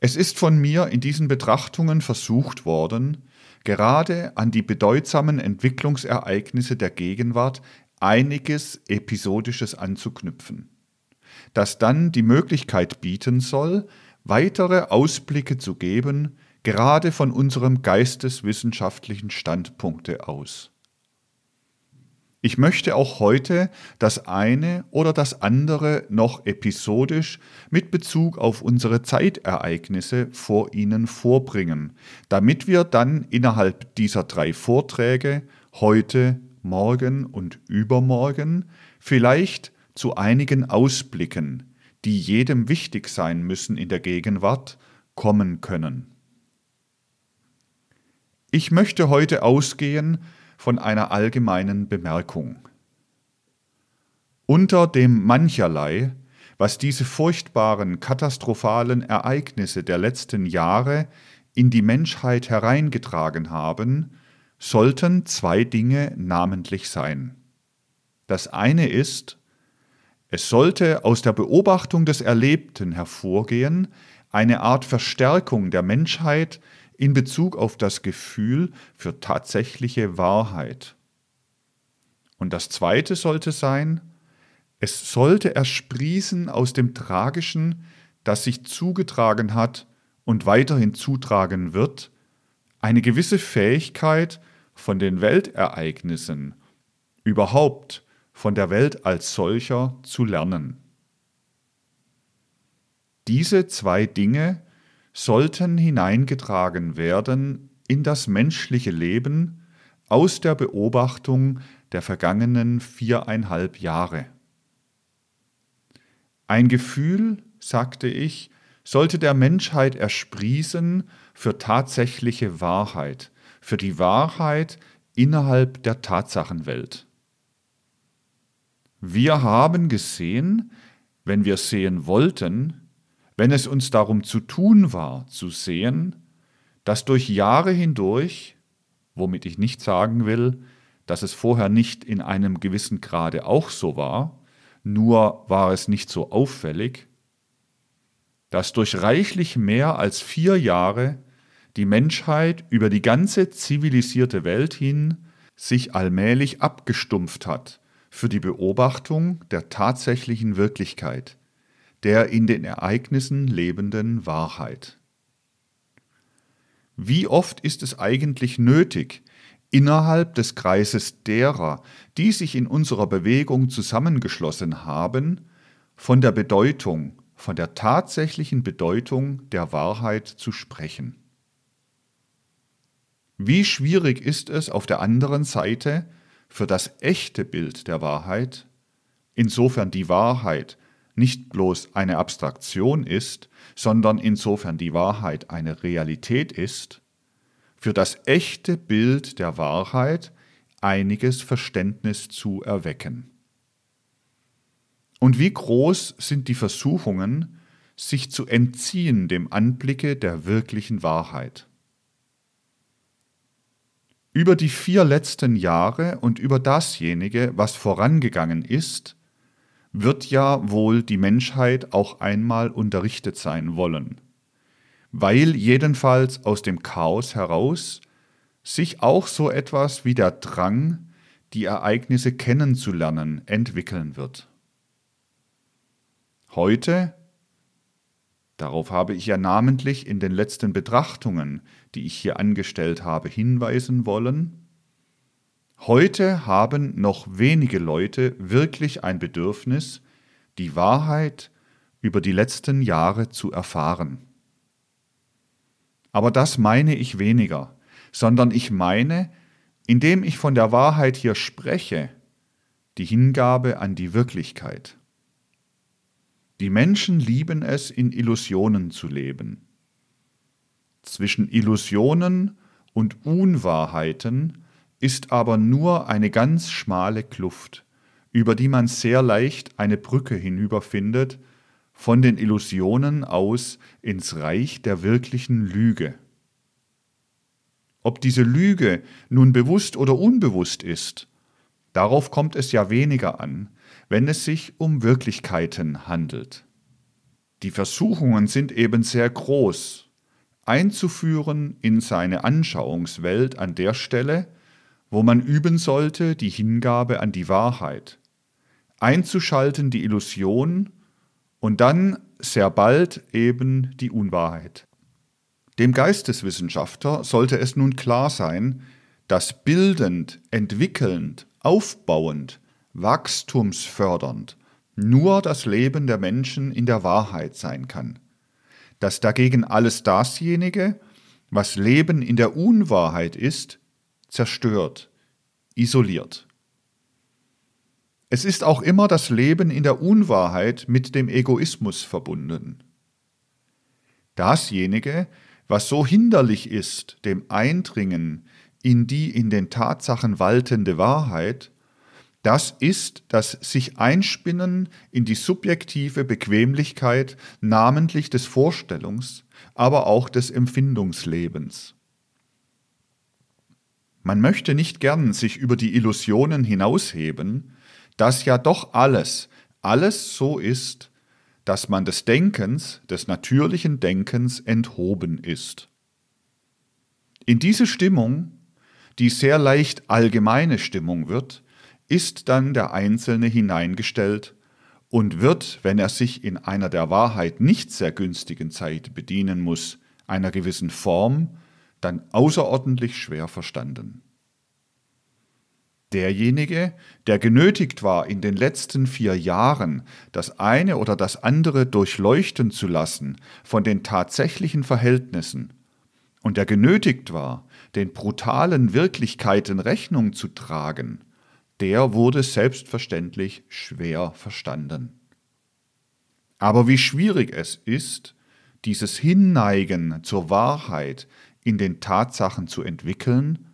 Es ist von mir in diesen Betrachtungen versucht worden, gerade an die bedeutsamen Entwicklungsereignisse der Gegenwart einiges Episodisches anzuknüpfen, das dann die Möglichkeit bieten soll, weitere Ausblicke zu geben, gerade von unserem geisteswissenschaftlichen Standpunkte aus. Ich möchte auch heute das eine oder das andere noch episodisch mit Bezug auf unsere Zeitereignisse vor Ihnen vorbringen, damit wir dann innerhalb dieser drei Vorträge heute, morgen und übermorgen vielleicht zu einigen Ausblicken, die jedem wichtig sein müssen in der Gegenwart, kommen können. Ich möchte heute ausgehen von einer allgemeinen Bemerkung. Unter dem mancherlei, was diese furchtbaren, katastrophalen Ereignisse der letzten Jahre in die Menschheit hereingetragen haben, sollten zwei Dinge namentlich sein. Das eine ist, es sollte aus der Beobachtung des Erlebten hervorgehen, eine Art Verstärkung der Menschheit in Bezug auf das Gefühl für tatsächliche Wahrheit. Und das Zweite sollte sein, es sollte ersprießen aus dem Tragischen, das sich zugetragen hat und weiterhin zutragen wird, eine gewisse Fähigkeit von den Weltereignissen, überhaupt von der Welt als solcher zu lernen. Diese zwei Dinge sollten hineingetragen werden in das menschliche Leben aus der Beobachtung der vergangenen viereinhalb Jahre. Ein Gefühl, sagte ich, sollte der Menschheit ersprießen für tatsächliche Wahrheit, für die Wahrheit innerhalb der Tatsachenwelt. Wir haben gesehen, wenn wir sehen wollten, wenn es uns darum zu tun war, zu sehen, dass durch Jahre hindurch, womit ich nicht sagen will, dass es vorher nicht in einem gewissen Grade auch so war, nur war es nicht so auffällig, dass durch reichlich mehr als vier Jahre die Menschheit über die ganze zivilisierte Welt hin sich allmählich abgestumpft hat für die Beobachtung der tatsächlichen Wirklichkeit, der in den Ereignissen lebenden Wahrheit. Wie oft ist es eigentlich nötig, innerhalb des Kreises derer, die sich in unserer Bewegung zusammengeschlossen haben, von der Bedeutung, von der tatsächlichen Bedeutung der Wahrheit zu sprechen. Wie schwierig ist es auf der anderen Seite für das echte Bild der Wahrheit, insofern die Wahrheit nicht bloß eine Abstraktion ist, sondern insofern die Wahrheit eine Realität ist, für das echte Bild der Wahrheit einiges Verständnis zu erwecken. Und wie groß sind die Versuchungen, sich zu entziehen dem Anblicke der wirklichen Wahrheit. Über die vier letzten Jahre und über dasjenige, was vorangegangen ist, wird ja wohl die Menschheit auch einmal unterrichtet sein wollen, weil jedenfalls aus dem Chaos heraus sich auch so etwas wie der Drang, die Ereignisse kennenzulernen, entwickeln wird. Heute, darauf habe ich ja namentlich in den letzten Betrachtungen, die ich hier angestellt habe, hinweisen wollen, Heute haben noch wenige Leute wirklich ein Bedürfnis, die Wahrheit über die letzten Jahre zu erfahren. Aber das meine ich weniger, sondern ich meine, indem ich von der Wahrheit hier spreche, die Hingabe an die Wirklichkeit. Die Menschen lieben es, in Illusionen zu leben. Zwischen Illusionen und Unwahrheiten ist aber nur eine ganz schmale Kluft, über die man sehr leicht eine Brücke hinüberfindet, von den Illusionen aus ins Reich der wirklichen Lüge. Ob diese Lüge nun bewusst oder unbewusst ist, darauf kommt es ja weniger an, wenn es sich um Wirklichkeiten handelt. Die Versuchungen sind eben sehr groß, einzuführen in seine Anschauungswelt an der Stelle, wo man üben sollte die Hingabe an die Wahrheit, einzuschalten die Illusion und dann sehr bald eben die Unwahrheit. Dem Geisteswissenschaftler sollte es nun klar sein, dass bildend, entwickelnd, aufbauend, wachstumsfördernd nur das Leben der Menschen in der Wahrheit sein kann, dass dagegen alles dasjenige, was Leben in der Unwahrheit ist, zerstört, isoliert. Es ist auch immer das Leben in der Unwahrheit mit dem Egoismus verbunden. Dasjenige, was so hinderlich ist dem Eindringen in die in den Tatsachen waltende Wahrheit, das ist das sich Einspinnen in die subjektive Bequemlichkeit namentlich des Vorstellungs, aber auch des Empfindungslebens. Man möchte nicht gern sich über die Illusionen hinausheben, dass ja doch alles, alles so ist, dass man des Denkens, des natürlichen Denkens enthoben ist. In diese Stimmung, die sehr leicht allgemeine Stimmung wird, ist dann der Einzelne hineingestellt und wird, wenn er sich in einer der Wahrheit nicht sehr günstigen Zeit bedienen muss, einer gewissen Form, dann außerordentlich schwer verstanden. Derjenige, der genötigt war, in den letzten vier Jahren das eine oder das andere durchleuchten zu lassen von den tatsächlichen Verhältnissen, und der genötigt war, den brutalen Wirklichkeiten Rechnung zu tragen, der wurde selbstverständlich schwer verstanden. Aber wie schwierig es ist, dieses Hinneigen zur Wahrheit in den Tatsachen zu entwickeln,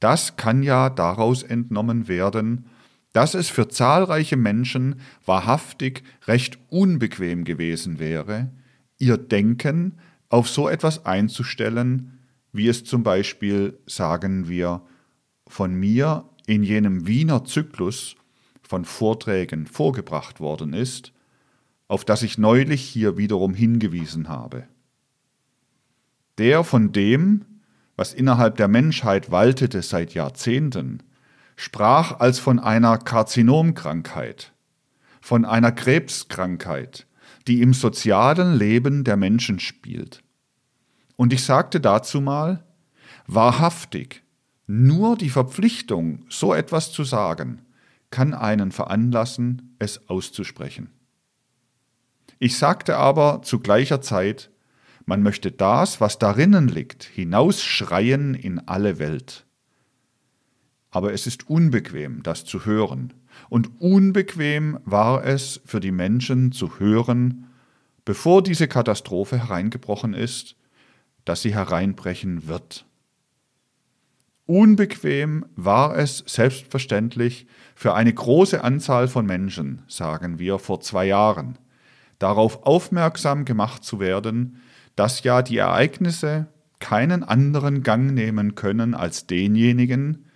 das kann ja daraus entnommen werden, dass es für zahlreiche Menschen wahrhaftig recht unbequem gewesen wäre, ihr Denken auf so etwas einzustellen, wie es zum Beispiel, sagen wir, von mir in jenem Wiener Zyklus von Vorträgen vorgebracht worden ist, auf das ich neulich hier wiederum hingewiesen habe. Der von dem, was innerhalb der Menschheit waltete seit Jahrzehnten, sprach als von einer Karzinomkrankheit, von einer Krebskrankheit, die im sozialen Leben der Menschen spielt. Und ich sagte dazu mal, wahrhaftig, nur die Verpflichtung, so etwas zu sagen, kann einen veranlassen, es auszusprechen. Ich sagte aber zu gleicher Zeit, man möchte das, was darinnen liegt, hinausschreien in alle Welt. Aber es ist unbequem, das zu hören, und unbequem war es für die Menschen zu hören, bevor diese Katastrophe hereingebrochen ist, dass sie hereinbrechen wird. Unbequem war es selbstverständlich für eine große Anzahl von Menschen, sagen wir vor zwei Jahren, darauf aufmerksam gemacht zu werden, dass ja die Ereignisse keinen anderen Gang nehmen können als denjenigen,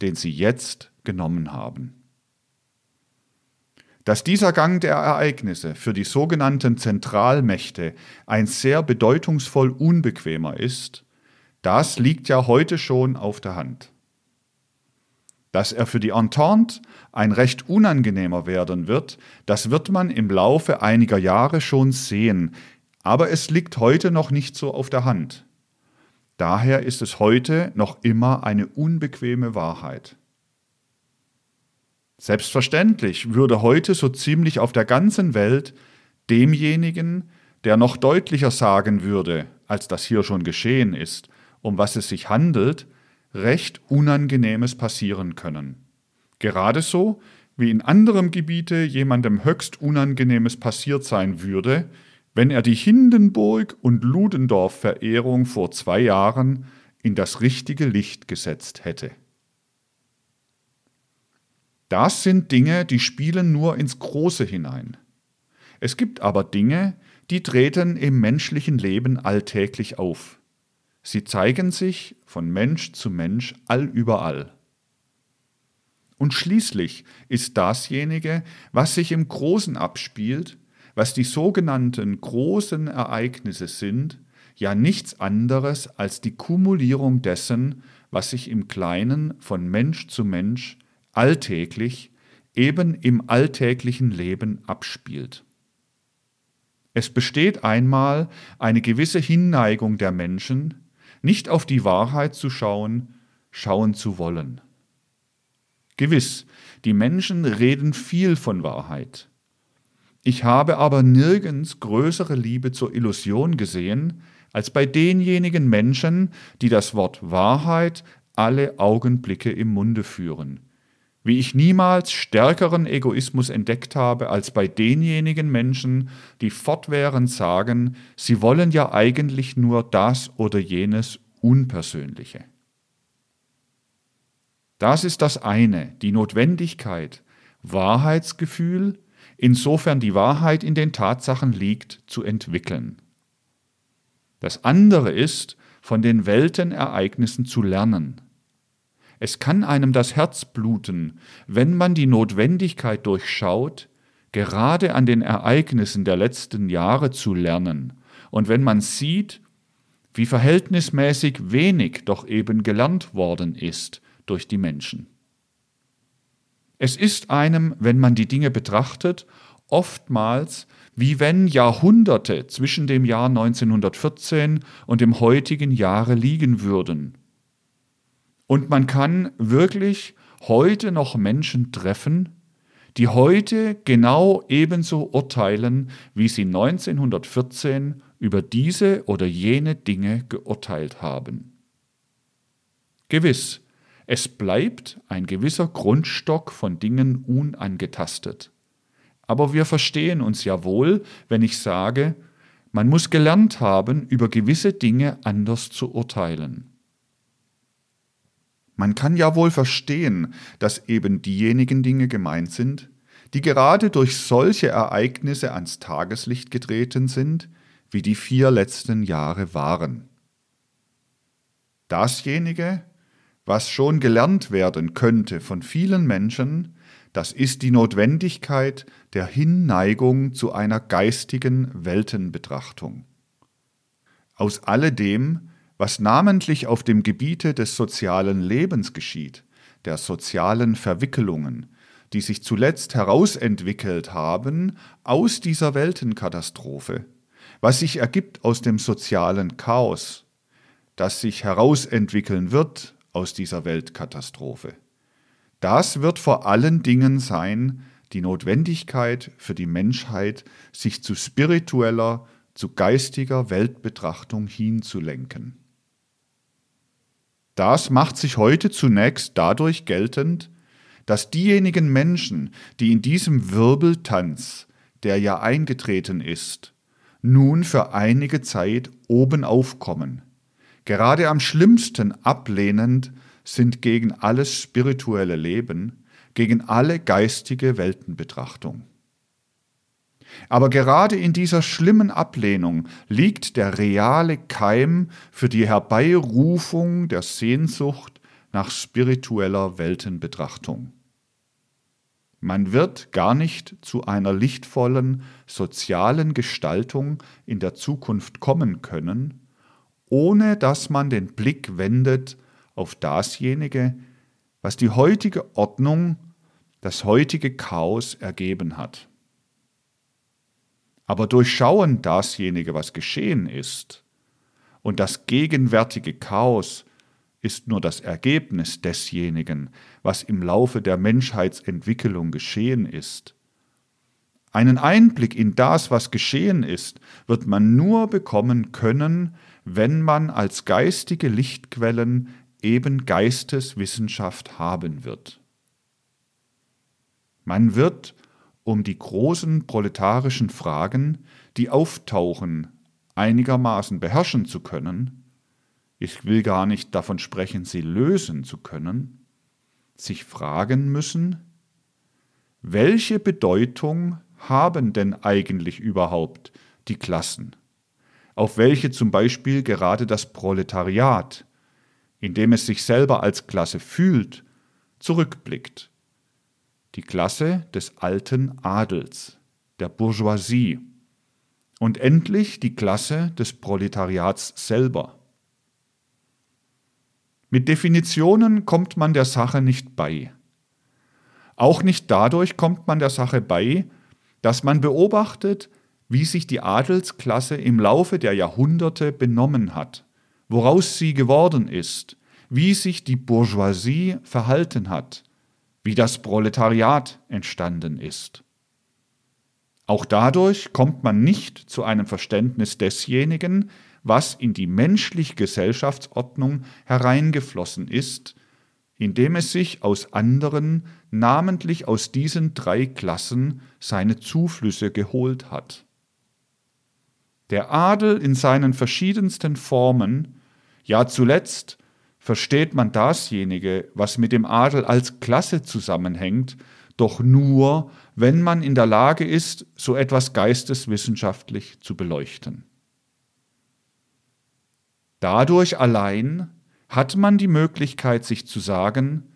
den sie jetzt genommen haben. Dass dieser Gang der Ereignisse für die sogenannten Zentralmächte ein sehr bedeutungsvoll unbequemer ist, das liegt ja heute schon auf der Hand. Dass er für die Entente ein recht unangenehmer werden wird, das wird man im Laufe einiger Jahre schon sehen, aber es liegt heute noch nicht so auf der Hand. Daher ist es heute noch immer eine unbequeme Wahrheit. Selbstverständlich würde heute so ziemlich auf der ganzen Welt demjenigen, der noch deutlicher sagen würde, als das hier schon geschehen ist, um was es sich handelt, recht Unangenehmes passieren können. Gerade so, wie in anderem Gebiete jemandem höchst Unangenehmes passiert sein würde, wenn er die Hindenburg- und Ludendorff-Verehrung vor zwei Jahren in das richtige Licht gesetzt hätte. Das sind Dinge, die spielen nur ins Große hinein. Es gibt aber Dinge, die treten im menschlichen Leben alltäglich auf. Sie zeigen sich von Mensch zu Mensch allüberall. Und schließlich ist dasjenige, was sich im Großen abspielt, was die sogenannten großen Ereignisse sind, ja nichts anderes als die Kumulierung dessen, was sich im Kleinen von Mensch zu Mensch alltäglich, eben im alltäglichen Leben abspielt. Es besteht einmal eine gewisse Hinneigung der Menschen, nicht auf die Wahrheit zu schauen, schauen zu wollen. Gewiss, die Menschen reden viel von Wahrheit. Ich habe aber nirgends größere Liebe zur Illusion gesehen, als bei denjenigen Menschen, die das Wort Wahrheit alle Augenblicke im Munde führen. Wie ich niemals stärkeren Egoismus entdeckt habe als bei denjenigen Menschen, die fortwährend sagen, sie wollen ja eigentlich nur das oder jenes Unpersönliche. Das ist das eine, die Notwendigkeit, Wahrheitsgefühl, insofern die Wahrheit in den Tatsachen liegt, zu entwickeln. Das andere ist, von den Weltenereignissen zu lernen. Es kann einem das Herz bluten, wenn man die Notwendigkeit durchschaut, gerade an den Ereignissen der letzten Jahre zu lernen, und wenn man sieht, wie verhältnismäßig wenig doch eben gelernt worden ist durch die Menschen. Es ist einem, wenn man die Dinge betrachtet, oftmals wie wenn Jahrhunderte zwischen dem Jahr 1914 und dem heutigen Jahre liegen würden. Und man kann wirklich heute noch Menschen treffen, die heute genau ebenso urteilen, wie sie 1914 über diese oder jene Dinge geurteilt haben. Gewiss, es bleibt ein gewisser Grundstock von Dingen unangetastet. Aber wir verstehen uns ja wohl, wenn ich sage, man muss gelernt haben, über gewisse Dinge anders zu urteilen. Man kann ja wohl verstehen, dass eben diejenigen Dinge gemeint sind, die gerade durch solche Ereignisse ans Tageslicht getreten sind, wie die vier letzten Jahre waren. Dasjenige, was schon gelernt werden könnte von vielen Menschen, das ist die Notwendigkeit der Hinneigung zu einer geistigen Weltenbetrachtung. Aus alledem, was namentlich auf dem Gebiete des sozialen Lebens geschieht, der sozialen Verwickelungen, die sich zuletzt herausentwickelt haben aus dieser Weltenkatastrophe, was sich ergibt aus dem sozialen Chaos, das sich herausentwickeln wird aus dieser Weltkatastrophe. Das wird vor allen Dingen sein die Notwendigkeit für die Menschheit, sich zu spiritueller, zu geistiger Weltbetrachtung hinzulenken. Das macht sich heute zunächst dadurch geltend, dass diejenigen Menschen, die in diesem Wirbeltanz, der ja eingetreten ist, nun für einige Zeit oben aufkommen, gerade am schlimmsten ablehnend sind gegen alles spirituelle Leben, gegen alle geistige Weltenbetrachtung. Aber gerade in dieser schlimmen Ablehnung liegt der reale Keim für die Herbeirufung der Sehnsucht nach spiritueller Weltenbetrachtung. Man wird gar nicht zu einer lichtvollen sozialen Gestaltung in der Zukunft kommen können, ohne dass man den Blick wendet auf dasjenige, was die heutige Ordnung, das heutige Chaos ergeben hat. Aber durchschauen dasjenige, was geschehen ist, und das gegenwärtige Chaos ist nur das Ergebnis desjenigen, was im Laufe der Menschheitsentwicklung geschehen ist. Einen Einblick in das, was geschehen ist, wird man nur bekommen können, wenn man als geistige Lichtquellen eben Geisteswissenschaft haben wird. Man wird, um die großen proletarischen Fragen, die auftauchen, einigermaßen beherrschen zu können, ich will gar nicht davon sprechen, sie lösen zu können, sich fragen müssen, welche Bedeutung haben denn eigentlich überhaupt die Klassen, auf welche zum Beispiel gerade das Proletariat indem es sich selber als Klasse fühlt, zurückblickt. Die Klasse des alten Adels, der Bourgeoisie und endlich die Klasse des Proletariats selber. Mit Definitionen kommt man der Sache nicht bei. Auch nicht dadurch kommt man der Sache bei, dass man beobachtet, wie sich die Adelsklasse im Laufe der Jahrhunderte benommen hat, woraus sie geworden ist, wie sich die Bourgeoisie verhalten hat, wie das Proletariat entstanden ist. Auch dadurch kommt man nicht zu einem Verständnis desjenigen, was in die menschliche Gesellschaftsordnung hereingeflossen ist, indem es sich aus anderen, namentlich aus diesen drei Klassen, seine Zuflüsse geholt hat. Der Adel in seinen verschiedensten Formen, ja zuletzt versteht man dasjenige, was mit dem Adel als Klasse zusammenhängt, doch nur, wenn man in der Lage ist, so etwas geisteswissenschaftlich zu beleuchten. Dadurch allein hat man die Möglichkeit, sich zu sagen,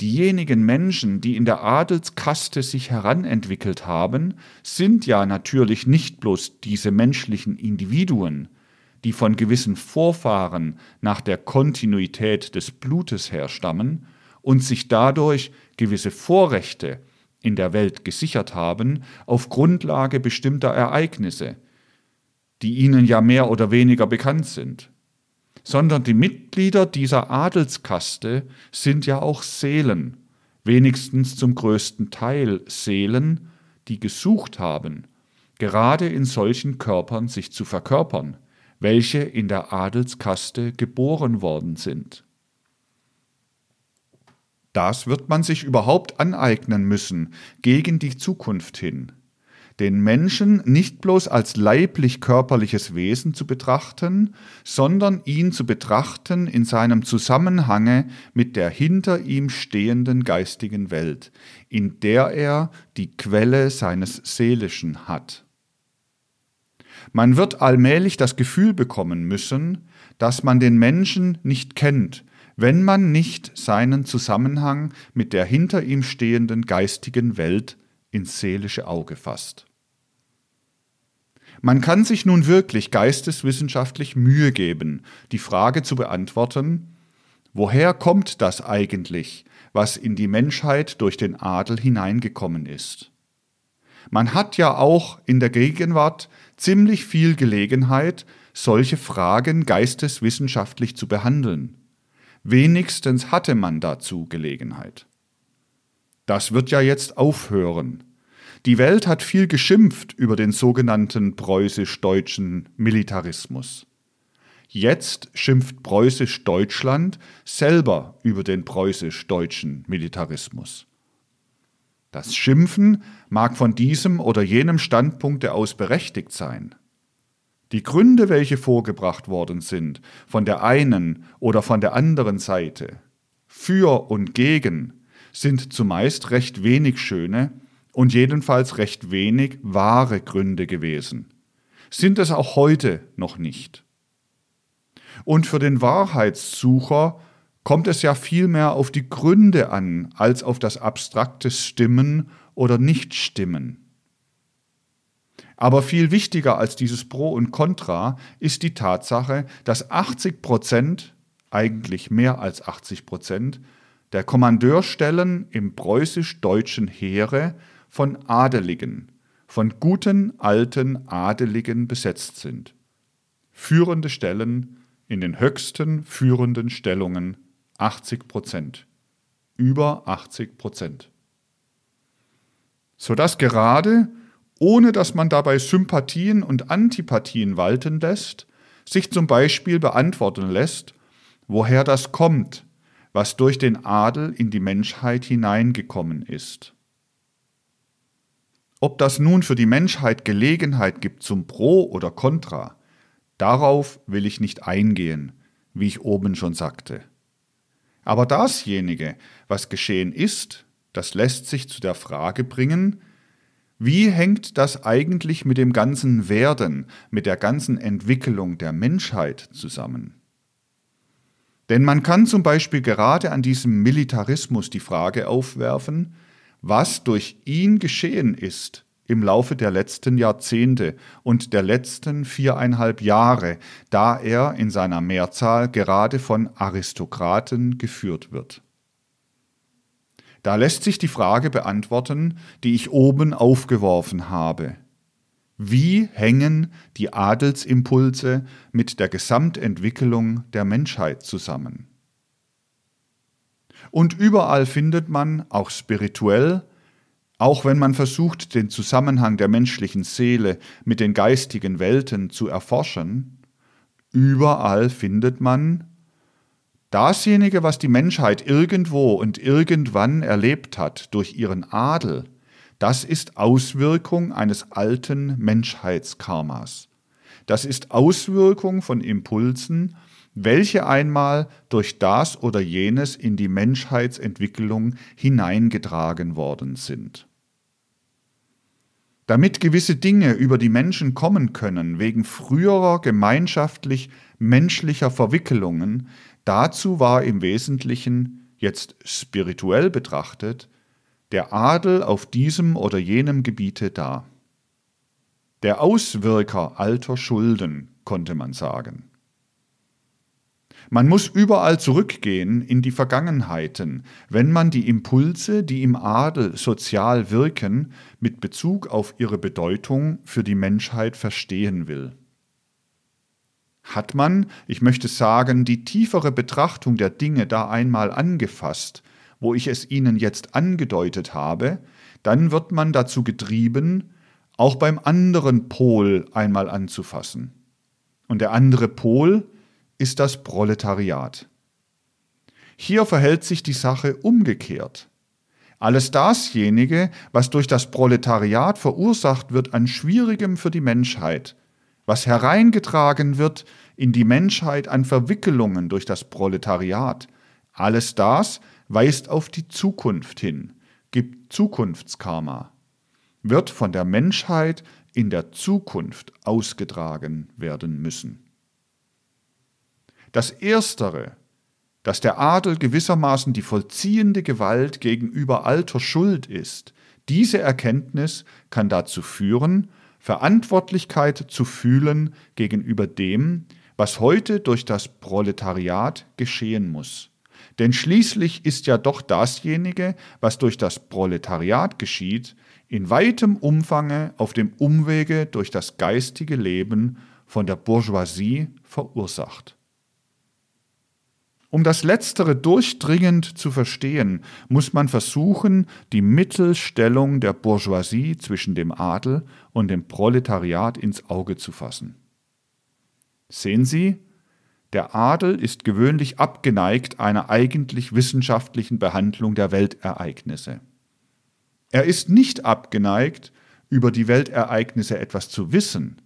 diejenigen Menschen, die in der Adelskaste sich heranentwickelt haben, sind ja natürlich nicht bloß diese menschlichen Individuen, die von gewissen Vorfahren nach der Kontinuität des Blutes herstammen und sich dadurch gewisse Vorrechte in der Welt gesichert haben auf Grundlage bestimmter Ereignisse, die ihnen ja mehr oder weniger bekannt sind sondern die Mitglieder dieser Adelskaste sind ja auch Seelen, wenigstens zum größten Teil Seelen, die gesucht haben, gerade in solchen Körpern sich zu verkörpern, welche in der Adelskaste geboren worden sind. Das wird man sich überhaupt aneignen müssen gegen die Zukunft hin den Menschen nicht bloß als leiblich-körperliches Wesen zu betrachten, sondern ihn zu betrachten in seinem Zusammenhange mit der hinter ihm stehenden geistigen Welt, in der er die Quelle seines Seelischen hat. Man wird allmählich das Gefühl bekommen müssen, dass man den Menschen nicht kennt, wenn man nicht seinen Zusammenhang mit der hinter ihm stehenden geistigen Welt ins seelische Auge fasst. Man kann sich nun wirklich geisteswissenschaftlich Mühe geben, die Frage zu beantworten, woher kommt das eigentlich, was in die Menschheit durch den Adel hineingekommen ist? Man hat ja auch in der Gegenwart ziemlich viel Gelegenheit, solche Fragen geisteswissenschaftlich zu behandeln. Wenigstens hatte man dazu Gelegenheit. Das wird ja jetzt aufhören. Die Welt hat viel geschimpft über den sogenannten preußisch-deutschen Militarismus. Jetzt schimpft preußisch-Deutschland selber über den preußisch-deutschen Militarismus. Das Schimpfen mag von diesem oder jenem Standpunkte aus berechtigt sein. Die Gründe, welche vorgebracht worden sind, von der einen oder von der anderen Seite, für und gegen, sind zumeist recht wenig schöne und jedenfalls recht wenig wahre Gründe gewesen, sind es auch heute noch nicht. Und für den Wahrheitssucher kommt es ja vielmehr auf die Gründe an, als auf das abstrakte Stimmen oder Nichtstimmen. Aber viel wichtiger als dieses Pro und Contra ist die Tatsache, dass 80 Prozent, eigentlich mehr als 80 Prozent, der Kommandeurstellen im preußisch-deutschen Heere von Adeligen, von guten alten Adeligen besetzt sind. Führende Stellen in den höchsten führenden Stellungen 80 Prozent. Über 80 Prozent. Sodass gerade, ohne dass man dabei Sympathien und Antipathien walten lässt, sich zum Beispiel beantworten lässt, woher das kommt, was durch den Adel in die Menschheit hineingekommen ist. Ob das nun für die Menschheit Gelegenheit gibt zum Pro oder Contra, darauf will ich nicht eingehen, wie ich oben schon sagte. Aber dasjenige, was geschehen ist, das lässt sich zu der Frage bringen, wie hängt das eigentlich mit dem ganzen Werden, mit der ganzen Entwicklung der Menschheit zusammen? Denn man kann zum Beispiel gerade an diesem Militarismus die Frage aufwerfen, was durch ihn geschehen ist, im Laufe der letzten Jahrzehnte und der letzten viereinhalb Jahre, da er in seiner Mehrzahl gerade von Aristokraten geführt wird. Da lässt sich die Frage beantworten, die ich oben aufgeworfen habe. Wie hängen die Adelsimpulse mit der Gesamtentwicklung der Menschheit zusammen? Und überall findet man, auch spirituell, auch wenn man versucht, den Zusammenhang der menschlichen Seele mit den geistigen Welten zu erforschen, überall findet man dasjenige, was die Menschheit irgendwo und irgendwann erlebt hat durch ihren Adel, das ist Auswirkung eines alten Menschheitskarmas. Das ist Auswirkung von Impulsen, welche einmal durch das oder jenes in die Menschheitsentwicklung hineingetragen worden sind. Damit gewisse Dinge über die Menschen kommen können, wegen früherer gemeinschaftlich menschlicher Verwickelungen, dazu war im Wesentlichen, jetzt spirituell betrachtet, der Adel auf diesem oder jenem Gebiete da. Der Auswirker alter Schulden, konnte man sagen. Man muss überall zurückgehen in die Vergangenheiten, wenn man die Impulse, die im Adel sozial wirken, mit Bezug auf ihre Bedeutung für die Menschheit verstehen will. Hat man, ich möchte sagen, die tiefere Betrachtung der Dinge da einmal angefasst, wo ich es Ihnen jetzt angedeutet habe, dann wird man dazu getrieben, auch beim anderen Pol einmal anzufassen. Und der andere Pol ist das Proletariat. Hier verhält sich die Sache umgekehrt. Alles dasjenige, was durch das Proletariat verursacht wird an Schwierigem für die Menschheit, was hereingetragen wird in die Menschheit an Verwickelungen durch das Proletariat, alles das weist auf die Zukunft hin, gibt Zukunftskarma, wird von der Menschheit in der Zukunft ausgetragen werden müssen. Das Erstere, dass der Adel gewissermaßen die vollziehende Gewalt gegenüber alter Schuld ist, diese Erkenntnis kann dazu führen, Verantwortlichkeit zu fühlen gegenüber dem, was heute durch das Proletariat geschehen muss. Denn schließlich ist ja doch dasjenige, was durch das Proletariat geschieht, in weitem Umfange auf dem Umwege durch das geistige Leben von der Bourgeoisie verursacht. Um das Letztere durchdringend zu verstehen, muss man versuchen, die Mittelstellung der Bourgeoisie zwischen dem Adel und dem Proletariat ins Auge zu fassen. Sehen Sie, der Adel ist gewöhnlich abgeneigt einer eigentlich wissenschaftlichen Behandlung der Weltereignisse. Er ist nicht abgeneigt, über die Weltereignisse etwas zu wissen,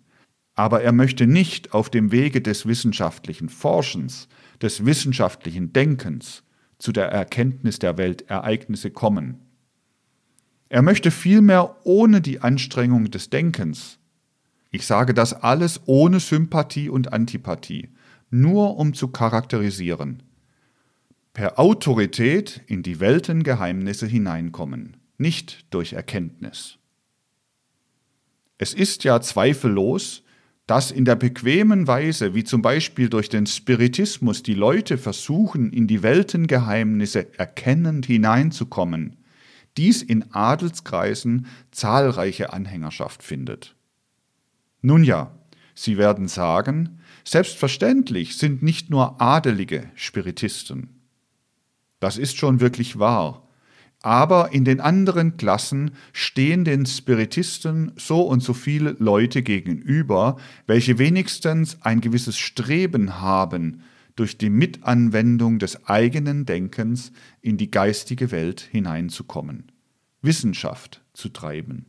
aber er möchte nicht auf dem Wege des wissenschaftlichen Forschens, des wissenschaftlichen Denkens zu der Erkenntnis der Weltereignisse kommen. Er möchte vielmehr ohne die Anstrengung des Denkens, ich sage das alles ohne Sympathie und Antipathie, nur um zu charakterisieren. Per Autorität in die Weltengeheimnisse hineinkommen, nicht durch Erkenntnis. Es ist ja zweifellos, dass in der bequemen Weise, wie zum Beispiel durch den Spiritismus, die Leute versuchen, in die Weltengeheimnisse erkennend hineinzukommen, dies in Adelskreisen zahlreiche Anhängerschaft findet. Nun ja, Sie werden sagen, Selbstverständlich sind nicht nur Adelige Spiritisten. Das ist schon wirklich wahr. Aber in den anderen Klassen stehen den Spiritisten so und so viele Leute gegenüber, welche wenigstens ein gewisses Streben haben, durch die Mitanwendung des eigenen Denkens in die geistige Welt hineinzukommen, Wissenschaft zu treiben.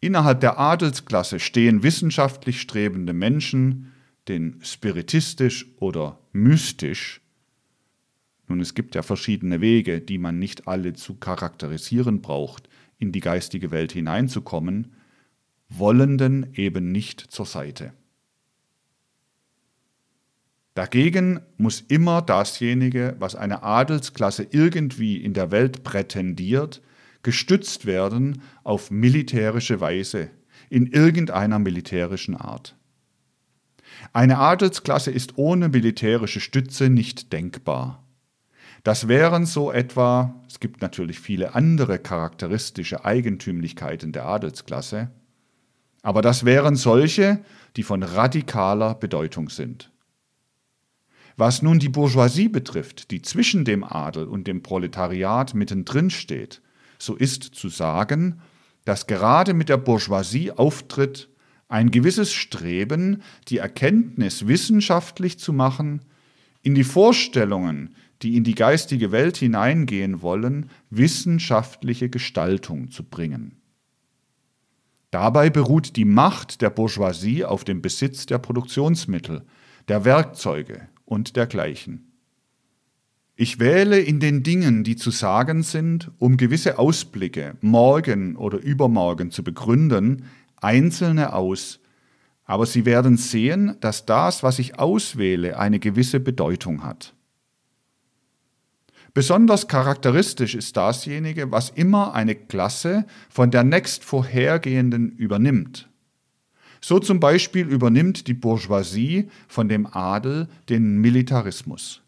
Innerhalb der Adelsklasse stehen wissenschaftlich strebende Menschen, den spiritistisch oder mystisch, nun es gibt ja verschiedene Wege, die man nicht alle zu charakterisieren braucht, in die geistige Welt hineinzukommen, Wollenden eben nicht zur Seite. Dagegen muss immer dasjenige, was eine Adelsklasse irgendwie in der Welt prätendiert, gestützt werden auf militärische Weise, in irgendeiner militärischen Art. Eine Adelsklasse ist ohne militärische Stütze nicht denkbar. Das wären so etwa, es gibt natürlich viele andere charakteristische Eigentümlichkeiten der Adelsklasse, aber das wären solche, die von radikaler Bedeutung sind. Was nun die Bourgeoisie betrifft, die zwischen dem Adel und dem Proletariat mittendrin steht, so ist zu sagen, dass gerade mit der Bourgeoisie auftritt ein gewisses Streben, die Erkenntnis wissenschaftlich zu machen, in die Vorstellungen, die in die geistige Welt hineingehen wollen, wissenschaftliche Gestaltung zu bringen. Dabei beruht die Macht der Bourgeoisie auf dem Besitz der Produktionsmittel, der Werkzeuge und dergleichen. Ich wähle in den Dingen, die zu sagen sind, um gewisse Ausblicke morgen oder übermorgen zu begründen, einzelne aus, aber Sie werden sehen, dass das, was ich auswähle, eine gewisse Bedeutung hat. Besonders charakteristisch ist dasjenige, was immer eine Klasse von der nächst vorhergehenden übernimmt. So zum Beispiel übernimmt die Bourgeoisie von dem Adel den Militarismus.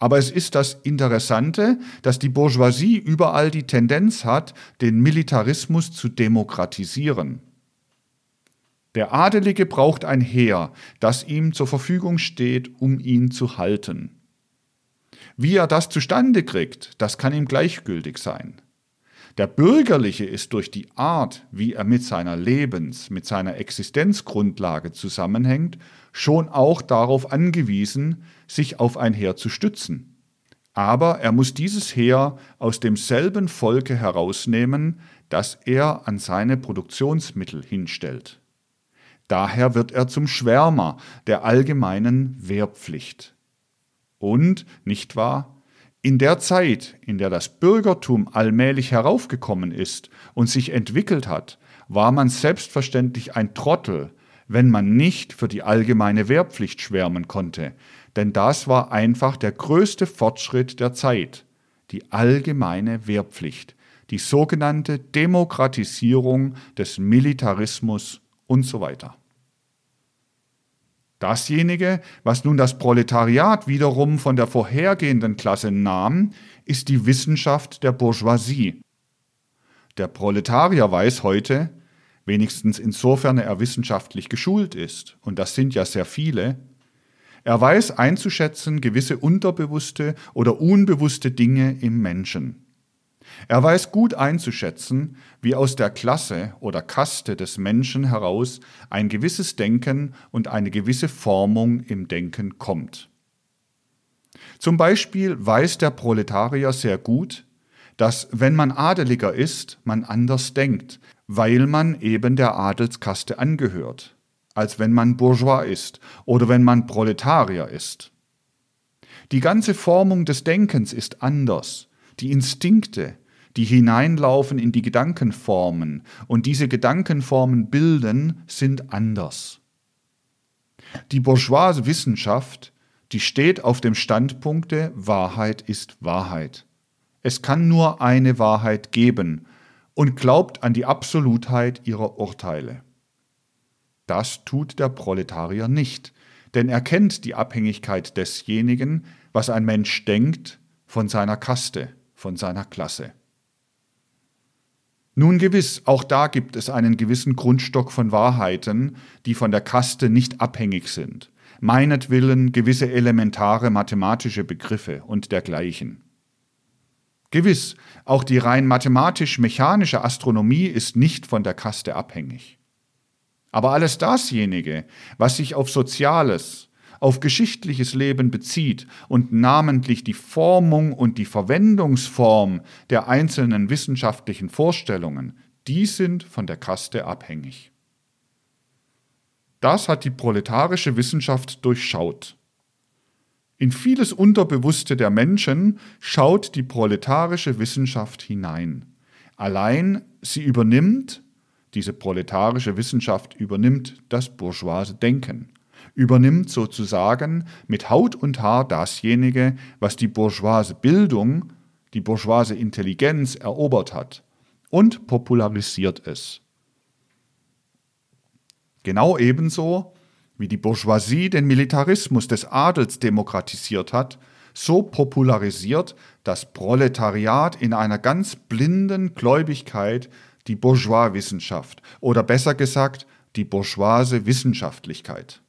Aber es ist das Interessante, dass die Bourgeoisie überall die Tendenz hat, den Militarismus zu demokratisieren. Der Adelige braucht ein Heer, das ihm zur Verfügung steht, um ihn zu halten. Wie er das zustande kriegt, das kann ihm gleichgültig sein. Der Bürgerliche ist durch die Art, wie er mit seiner Lebens-, mit seiner Existenzgrundlage zusammenhängt, schon auch darauf angewiesen, sich auf ein Heer zu stützen. Aber er muss dieses Heer aus demselben Volke herausnehmen, das er an seine Produktionsmittel hinstellt. Daher wird er zum Schwärmer der allgemeinen Wehrpflicht. Und, nicht wahr, in der Zeit, in der das Bürgertum allmählich heraufgekommen ist und sich entwickelt hat, war man selbstverständlich ein Trottel, wenn man nicht für die allgemeine Wehrpflicht schwärmen konnte, denn das war einfach der größte Fortschritt der Zeit, die allgemeine Wehrpflicht, die sogenannte Demokratisierung des Militarismus und so weiter. Dasjenige, was nun das Proletariat wiederum von der vorhergehenden Klasse nahm, ist die Wissenschaft der Bourgeoisie. Der Proletarier weiß heute, wenigstens insofern er wissenschaftlich geschult ist, und das sind ja sehr viele, er weiß einzuschätzen gewisse unterbewusste oder unbewusste Dinge im Menschen. Er weiß gut einzuschätzen, wie aus der Klasse oder Kaste des Menschen heraus ein gewisses Denken und eine gewisse Formung im Denken kommt. Zum Beispiel weiß der Proletarier sehr gut, dass wenn man Adeliger ist, man anders denkt, weil man eben der Adelskaste angehört, als wenn man Bourgeois ist oder wenn man Proletarier ist. Die ganze Formung des Denkens ist anders, die Instinkte, die hineinlaufen in die Gedankenformen und diese Gedankenformen bilden, sind anders. Die bourgeoise Wissenschaft, die steht auf dem Standpunkte, Wahrheit ist Wahrheit. Es kann nur eine Wahrheit geben und glaubt an die Absolutheit ihrer Urteile. Das tut der Proletarier nicht, denn er kennt die Abhängigkeit desjenigen, was ein Mensch denkt, von seiner Kaste von seiner Klasse. Nun gewiss, auch da gibt es einen gewissen Grundstock von Wahrheiten, die von der Kaste nicht abhängig sind, meinetwillen gewisse elementare mathematische Begriffe und dergleichen. Gewiss, auch die rein mathematisch-mechanische Astronomie ist nicht von der Kaste abhängig. Aber alles dasjenige, was sich auf Soziales, auf geschichtliches Leben bezieht und namentlich die Formung und die Verwendungsform der einzelnen wissenschaftlichen Vorstellungen, die sind von der Kaste abhängig. Das hat die proletarische Wissenschaft durchschaut. In vieles Unterbewusste der Menschen schaut die proletarische Wissenschaft hinein. Allein sie übernimmt, diese proletarische Wissenschaft übernimmt das bourgeoise Denken übernimmt sozusagen mit Haut und Haar dasjenige, was die bourgeoise Bildung, die bourgeoise Intelligenz erobert hat und popularisiert es. Genau ebenso wie die Bourgeoisie den Militarismus des Adels demokratisiert hat, so popularisiert das Proletariat in einer ganz blinden Gläubigkeit die Bourgeoiswissenschaft oder besser gesagt die bourgeoise Wissenschaftlichkeit.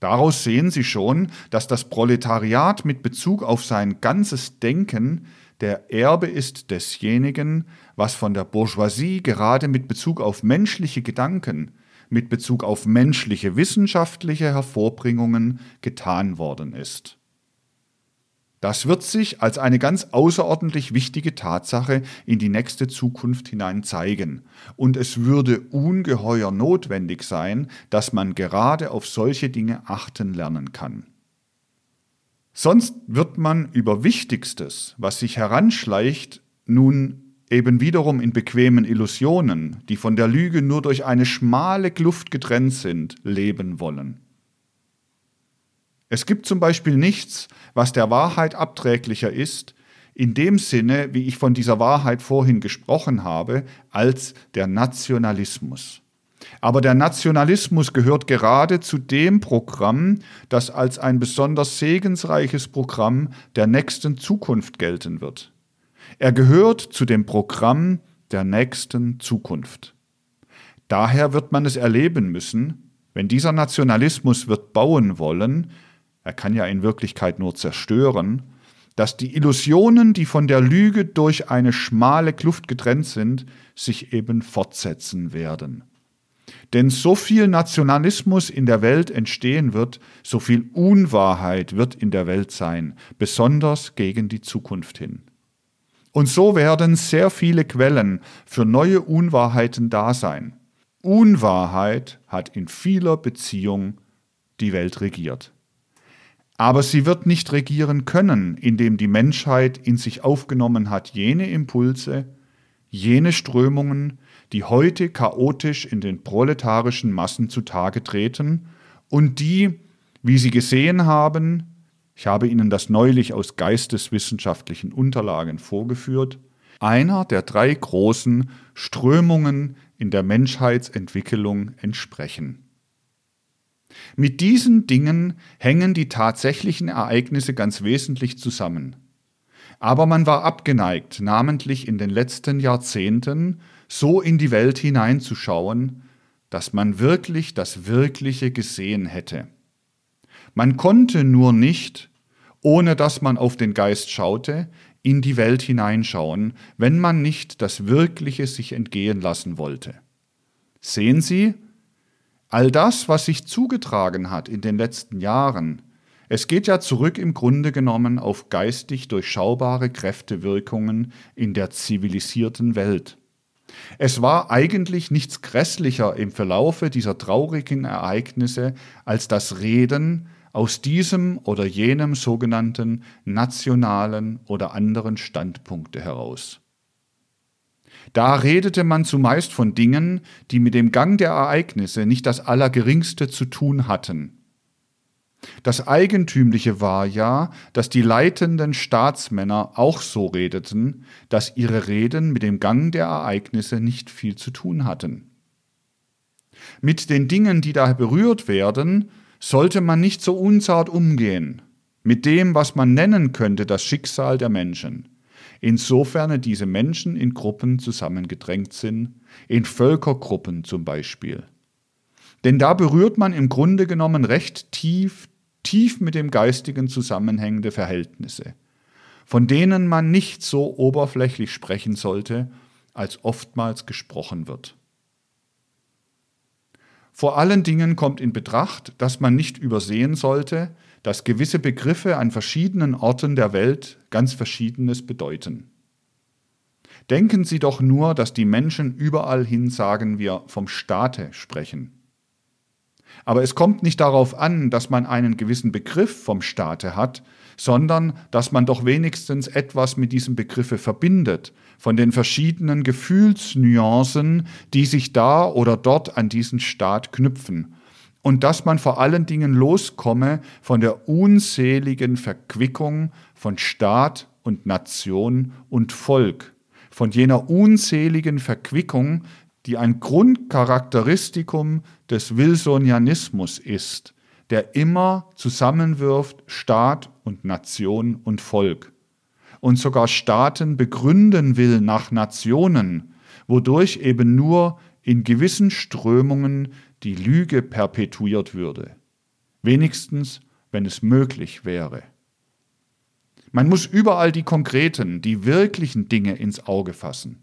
Daraus sehen Sie schon, dass das Proletariat mit Bezug auf sein ganzes Denken der Erbe ist desjenigen, was von der Bourgeoisie gerade mit Bezug auf menschliche Gedanken, mit Bezug auf menschliche wissenschaftliche Hervorbringungen getan worden ist. Das wird sich als eine ganz außerordentlich wichtige Tatsache in die nächste Zukunft hinein zeigen. Und es würde ungeheuer notwendig sein, dass man gerade auf solche Dinge achten lernen kann. Sonst wird man über Wichtigstes, was sich heranschleicht, nun eben wiederum in bequemen Illusionen, die von der Lüge nur durch eine schmale Kluft getrennt sind, leben wollen. Es gibt zum Beispiel nichts, was der Wahrheit abträglicher ist, in dem Sinne, wie ich von dieser Wahrheit vorhin gesprochen habe, als der Nationalismus. Aber der Nationalismus gehört gerade zu dem Programm, das als ein besonders segensreiches Programm der nächsten Zukunft gelten wird. Er gehört zu dem Programm der nächsten Zukunft. Daher wird man es erleben müssen, wenn dieser Nationalismus wird bauen wollen, er kann ja in Wirklichkeit nur zerstören, dass die Illusionen, die von der Lüge durch eine schmale Kluft getrennt sind, sich eben fortsetzen werden. Denn so viel Nationalismus in der Welt entstehen wird, so viel Unwahrheit wird in der Welt sein, besonders gegen die Zukunft hin. Und so werden sehr viele Quellen für neue Unwahrheiten da sein. Unwahrheit hat in vieler Beziehung die Welt regiert. Aber sie wird nicht regieren können, indem die Menschheit in sich aufgenommen hat jene Impulse, jene Strömungen, die heute chaotisch in den proletarischen Massen zutage treten und die, wie Sie gesehen haben, ich habe Ihnen das neulich aus geisteswissenschaftlichen Unterlagen vorgeführt, einer der drei großen Strömungen in der Menschheitsentwicklung entsprechen. Mit diesen Dingen hängen die tatsächlichen Ereignisse ganz wesentlich zusammen. Aber man war abgeneigt, namentlich in den letzten Jahrzehnten, so in die Welt hineinzuschauen, dass man wirklich das Wirkliche gesehen hätte. Man konnte nur nicht, ohne dass man auf den Geist schaute, in die Welt hineinschauen, wenn man nicht das Wirkliche sich entgehen lassen wollte. Sehen Sie, all das, was sich zugetragen hat in den letzten Jahren, es geht ja zurück im Grunde genommen auf geistig durchschaubare Kräftewirkungen in der zivilisierten Welt. Es war eigentlich nichts grässlicher im Verlaufe dieser traurigen Ereignisse als das Reden aus diesem oder jenem sogenannten nationalen oder anderen Standpunkte heraus. Da redete man zumeist von Dingen, die mit dem Gang der Ereignisse nicht das Allergeringste zu tun hatten, das Eigentümliche war ja, dass die leitenden Staatsmänner auch so redeten, dass ihre Reden mit dem Gang der Ereignisse nicht viel zu tun hatten. Mit den Dingen, die da berührt werden, sollte man nicht so unzart umgehen, mit dem, was man nennen könnte, das Schicksal der Menschen, insofern diese Menschen in Gruppen zusammengedrängt sind, in Völkergruppen zum Beispiel. Denn da berührt man im Grunde genommen recht tief, tief mit dem Geistigen zusammenhängende Verhältnisse, von denen man nicht so oberflächlich sprechen sollte, als oftmals gesprochen wird. Vor allen Dingen kommt in Betracht, dass man nicht übersehen sollte, dass gewisse Begriffe an verschiedenen Orten der Welt ganz Verschiedenes bedeuten. Denken Sie doch nur, dass die Menschen überall hin, sagen wir, vom Staate sprechen. Aber es kommt nicht darauf an, dass man einen gewissen Begriff vom Staate hat, sondern dass man doch wenigstens etwas mit diesem Begriffe verbindet, von den verschiedenen Gefühlsnuancen, die sich da oder dort an diesen Staat knüpfen. Und dass man vor allen Dingen loskomme von der unseligen Verquickung von Staat und Nation und Volk, von jener unzähligen Verquickung, die ein Grundcharakteristikum des Wilsonianismus ist, der immer zusammenwirft Staat und Nation und Volk. Und sogar Staaten begründen will nach Nationen, wodurch eben nur in gewissen Strömungen die Lüge perpetuiert würde. Wenigstens, wenn es möglich wäre. Man muss überall die konkreten, die wirklichen Dinge ins Auge fassen.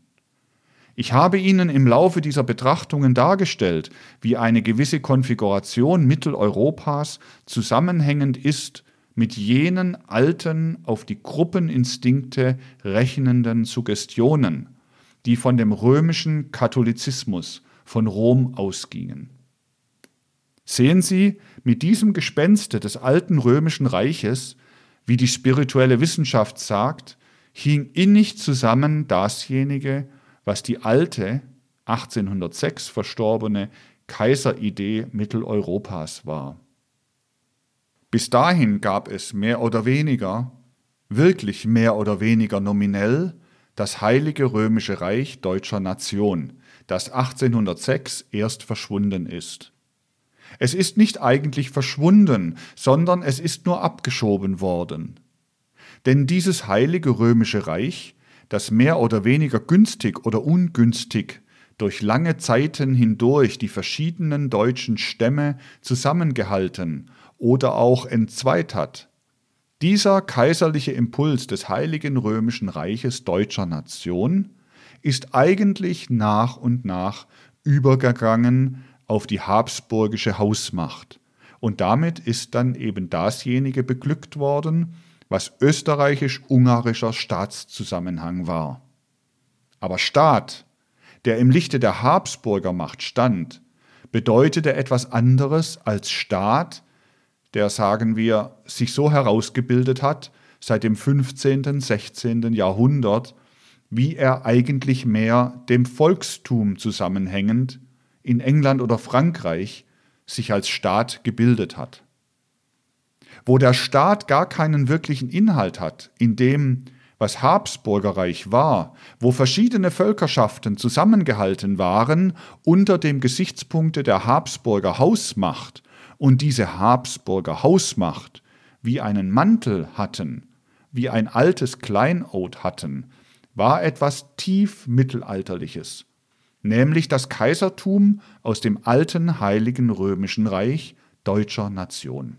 Ich habe Ihnen im Laufe dieser Betrachtungen dargestellt, wie eine gewisse Konfiguration Mitteleuropas zusammenhängend ist mit jenen alten, auf die Gruppeninstinkte rechnenden Suggestionen, die von dem römischen Katholizismus von Rom ausgingen. Sehen Sie, mit diesem Gespenste des alten römischen Reiches, wie die spirituelle Wissenschaft sagt, hing innig zusammen dasjenige, was die alte, 1806 verstorbene Kaiseridee Mitteleuropas war. Bis dahin gab es mehr oder weniger, wirklich mehr oder weniger nominell, das Heilige Römische Reich deutscher Nation, das 1806 erst verschwunden ist. Es ist nicht eigentlich verschwunden, sondern es ist nur abgeschoben worden. Denn dieses Heilige Römische Reich, das mehr oder weniger günstig oder ungünstig durch lange Zeiten hindurch die verschiedenen deutschen Stämme zusammengehalten oder auch entzweit hat, dieser kaiserliche Impuls des Heiligen Römischen Reiches deutscher Nation ist eigentlich nach und nach übergegangen auf die habsburgische Hausmacht. Und damit ist dann eben dasjenige beglückt worden, was österreichisch-ungarischer Staatszusammenhang war. Aber Staat, der im Lichte der Habsburger Macht stand, bedeutete etwas anderes als Staat, der, sagen wir, sich so herausgebildet hat seit dem 15., 16. Jahrhundert, wie er eigentlich mehr dem Volkstum zusammenhängend in England oder Frankreich sich als Staat gebildet hat. Wo der Staat gar keinen wirklichen Inhalt hat, in dem, was Habsburgerreich war, wo verschiedene Völkerschaften zusammengehalten waren unter dem Gesichtspunkte der Habsburger Hausmacht und diese Habsburger Hausmacht wie einen Mantel hatten, wie ein altes Kleinod hatten, war etwas tief Mittelalterliches, nämlich das Kaisertum aus dem alten heiligen römischen Reich deutscher Nation.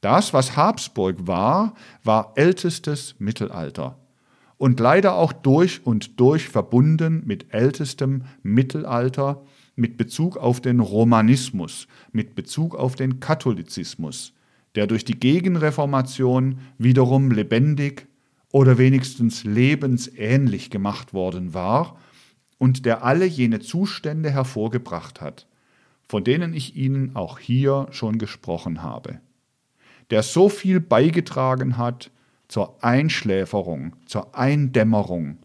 Das, was Habsburg war, war ältestes Mittelalter und leider auch durch und durch verbunden mit ältestem Mittelalter mit Bezug auf den Romanismus, mit Bezug auf den Katholizismus, der durch die Gegenreformation wiederum lebendig oder wenigstens lebensähnlich gemacht worden war und der alle jene Zustände hervorgebracht hat, von denen ich Ihnen auch hier schon gesprochen habe, der so viel beigetragen hat zur Einschläferung, zur Eindämmerung,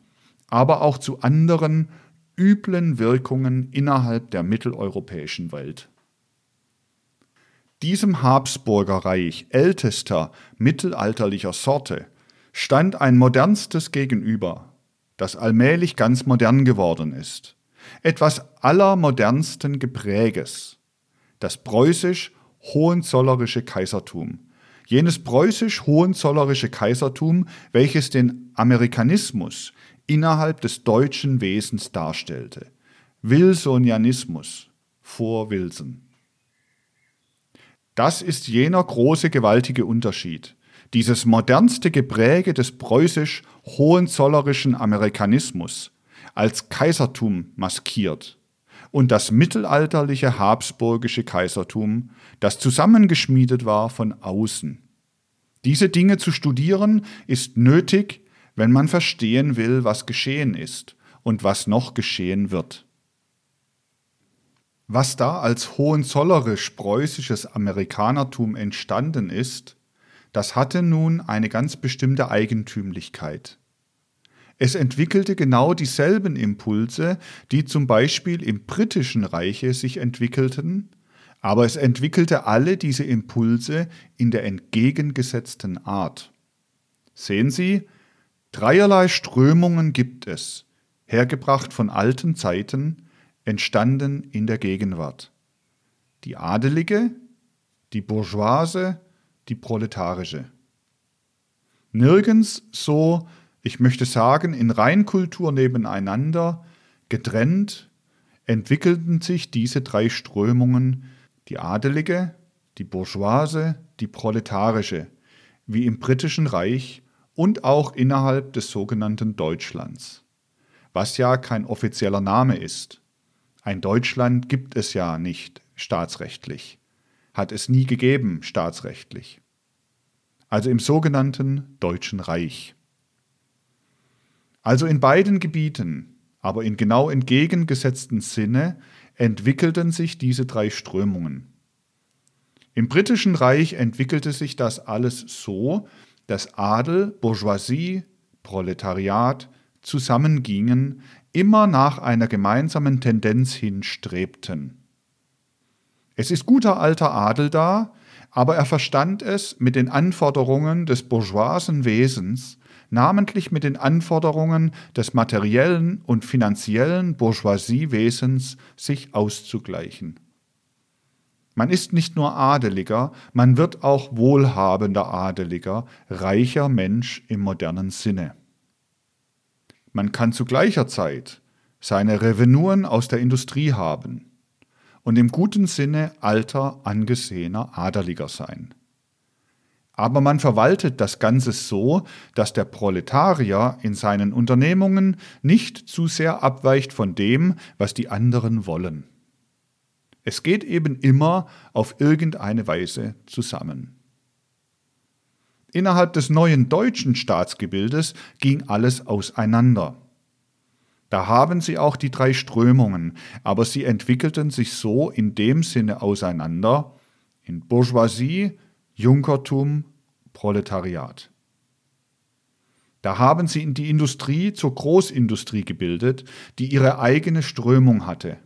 aber auch zu anderen üblen Wirkungen innerhalb der mitteleuropäischen Welt. Diesem Habsburger Reich ältester mittelalterlicher Sorte stand ein modernstes gegenüber, das allmählich ganz modern geworden ist. Etwas allermodernsten Gepräges. Das preußisch-hohenzollerische Kaisertum. Jenes preußisch-hohenzollerische Kaisertum, welches den Amerikanismus innerhalb des deutschen Wesens darstellte. Wilsonianismus vor Wilson. Das ist jener große, gewaltige Unterschied dieses modernste Gepräge des preußisch-hohenzollerischen Amerikanismus als Kaisertum maskiert und das mittelalterliche habsburgische Kaisertum, das zusammengeschmiedet war von außen. Diese Dinge zu studieren ist nötig, wenn man verstehen will, was geschehen ist und was noch geschehen wird. Was da als hohenzollerisch-preußisches Amerikanertum entstanden ist, das hatte nun eine ganz bestimmte Eigentümlichkeit. Es entwickelte genau dieselben Impulse, die zum Beispiel im britischen Reiche sich entwickelten, aber es entwickelte alle diese Impulse in der entgegengesetzten Art. Sehen Sie, dreierlei Strömungen gibt es, hergebracht von alten Zeiten, entstanden in der Gegenwart. Die adelige, die bourgeoise, die proletarische. Nirgends so, ich möchte sagen, in Reinkultur nebeneinander, getrennt, entwickelten sich diese drei Strömungen, die adelige, die bourgeoise, die proletarische, wie im britischen Reich und auch innerhalb des sogenannten Deutschlands, was ja kein offizieller Name ist. Ein Deutschland gibt es ja nicht staatsrechtlich, hat es nie gegeben staatsrechtlich. Also im sogenannten Deutschen Reich. Also in beiden Gebieten, aber in genau entgegengesetzten Sinne, entwickelten sich diese drei Strömungen. Im britischen Reich entwickelte sich das alles so, dass Adel, Bourgeoisie, Proletariat zusammengingen, immer nach einer gemeinsamen Tendenz hin strebten. Es ist guter alter Adel da, aber er verstand es mit den Anforderungen des bourgeoisen Wesens, namentlich mit den Anforderungen des materiellen und finanziellen Bourgeoisiewesens, sich auszugleichen. Man ist nicht nur Adeliger, man wird auch wohlhabender Adeliger, reicher Mensch im modernen Sinne. Man kann zu gleicher Zeit seine Revenuen aus der Industrie haben und im guten Sinne alter, angesehener Adeliger sein. Aber man verwaltet das Ganze so, dass der Proletarier in seinen Unternehmungen nicht zu sehr abweicht von dem, was die anderen wollen. Es geht eben immer auf irgendeine Weise zusammen. Innerhalb des neuen deutschen Staatsgebildes ging alles auseinander. Da haben sie auch die drei Strömungen, aber sie entwickelten sich so in dem Sinne auseinander in Bourgeoisie, Junkertum, Proletariat. Da haben sie in die Industrie zur Großindustrie gebildet, die ihre eigene Strömung hatte.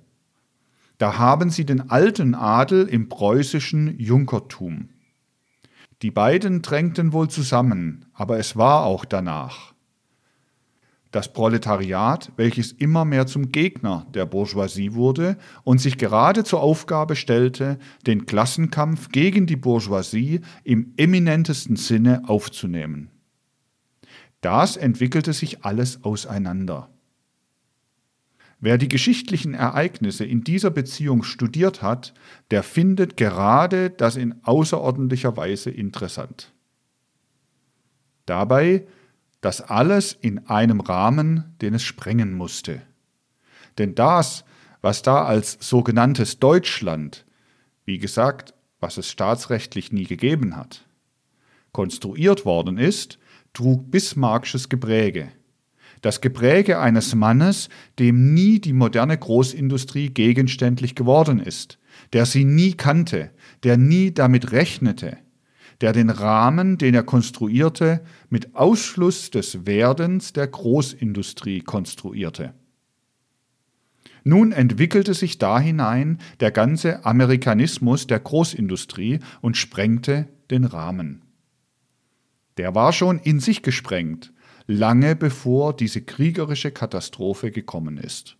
Da haben sie den alten Adel im preußischen Junkertum. Die beiden drängten wohl zusammen, aber es war auch danach. Das Proletariat, welches immer mehr zum Gegner der Bourgeoisie wurde und sich gerade zur Aufgabe stellte, den Klassenkampf gegen die Bourgeoisie im eminentesten Sinne aufzunehmen. Das entwickelte sich alles auseinander. Wer die geschichtlichen Ereignisse in dieser Beziehung studiert hat, der findet gerade das in außerordentlicher Weise interessant. Dabei das alles in einem Rahmen, den es sprengen musste. Denn das, was da als sogenanntes Deutschland, wie gesagt, was es staatsrechtlich nie gegeben hat, konstruiert worden ist, trug Bismarcksches Gepräge das Gepräge eines Mannes, dem nie die moderne Großindustrie gegenständlich geworden ist, der sie nie kannte, der nie damit rechnete, der den Rahmen, den er konstruierte, mit Ausschluss des Werdens der Großindustrie konstruierte. Nun entwickelte sich da hinein der ganze Amerikanismus der Großindustrie und sprengte den Rahmen. Der war schon in sich gesprengt, lange bevor diese kriegerische Katastrophe gekommen ist.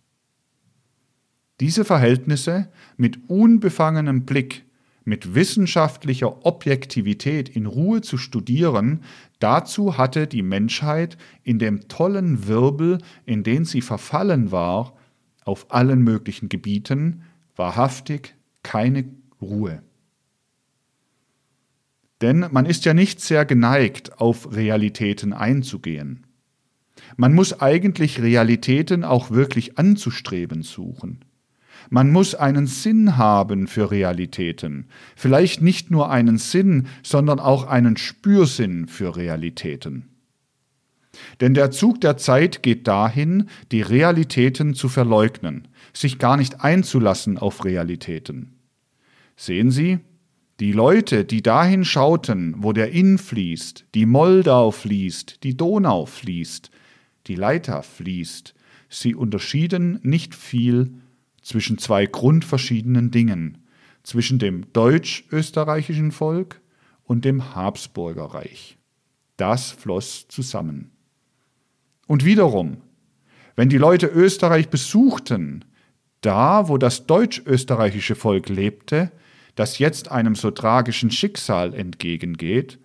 Diese Verhältnisse mit unbefangenem Blick, mit wissenschaftlicher Objektivität in Ruhe zu studieren, dazu hatte die Menschheit in dem tollen Wirbel, in den sie verfallen war, auf allen möglichen Gebieten, wahrhaftig keine Ruhe. Denn man ist ja nicht sehr geneigt, auf Realitäten einzugehen. Man muss eigentlich Realitäten auch wirklich anzustreben suchen. Man muss einen Sinn haben für Realitäten, vielleicht nicht nur einen Sinn, sondern auch einen Spürsinn für Realitäten. Denn der Zug der Zeit geht dahin, die Realitäten zu verleugnen, sich gar nicht einzulassen auf Realitäten. Sehen Sie, die Leute, die dahin schauten, wo der Inn fließt, die Moldau fließt, die Donau fließt, die Leiter fließt, sie unterschieden nicht viel zwischen zwei grundverschiedenen Dingen, zwischen dem deutsch-österreichischen Volk und dem Habsburgerreich. Das floss zusammen. Und wiederum, wenn die Leute Österreich besuchten, da, wo das deutsch-österreichische Volk lebte, das jetzt einem so tragischen Schicksal entgegengeht,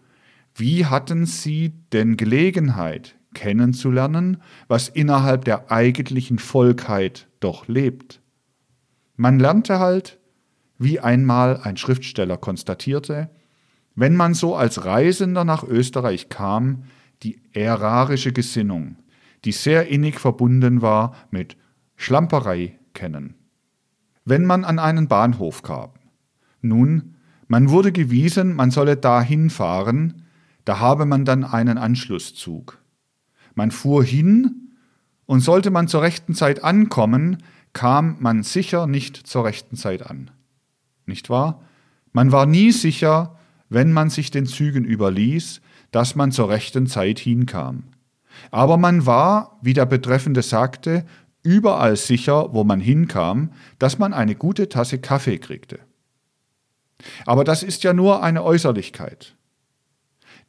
wie hatten sie denn Gelegenheit kennenzulernen, was innerhalb der eigentlichen Volkheit doch lebt? Man lernte halt, wie einmal ein Schriftsteller konstatierte, wenn man so als Reisender nach Österreich kam, die ärarische Gesinnung, die sehr innig verbunden war mit Schlamperei kennen. Wenn man an einen Bahnhof kam, nun, man wurde gewiesen, man solle dahin fahren, da habe man dann einen Anschlusszug. Man fuhr hin, und sollte man zur rechten Zeit ankommen, kam man sicher nicht zur rechten Zeit an. Nicht wahr? Man war nie sicher, wenn man sich den Zügen überließ, dass man zur rechten Zeit hinkam. Aber man war, wie der Betreffende sagte, überall sicher, wo man hinkam, dass man eine gute Tasse Kaffee kriegte. Aber das ist ja nur eine Äußerlichkeit.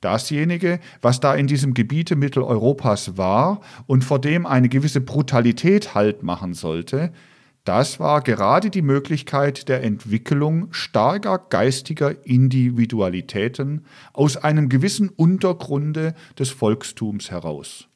Dasjenige, was da in diesem Gebiete Mitteleuropas war und vor dem eine gewisse Brutalität Halt machen sollte, das war gerade die Möglichkeit der Entwicklung starker geistiger Individualitäten aus einem gewissen Untergrunde des Volkstums heraus.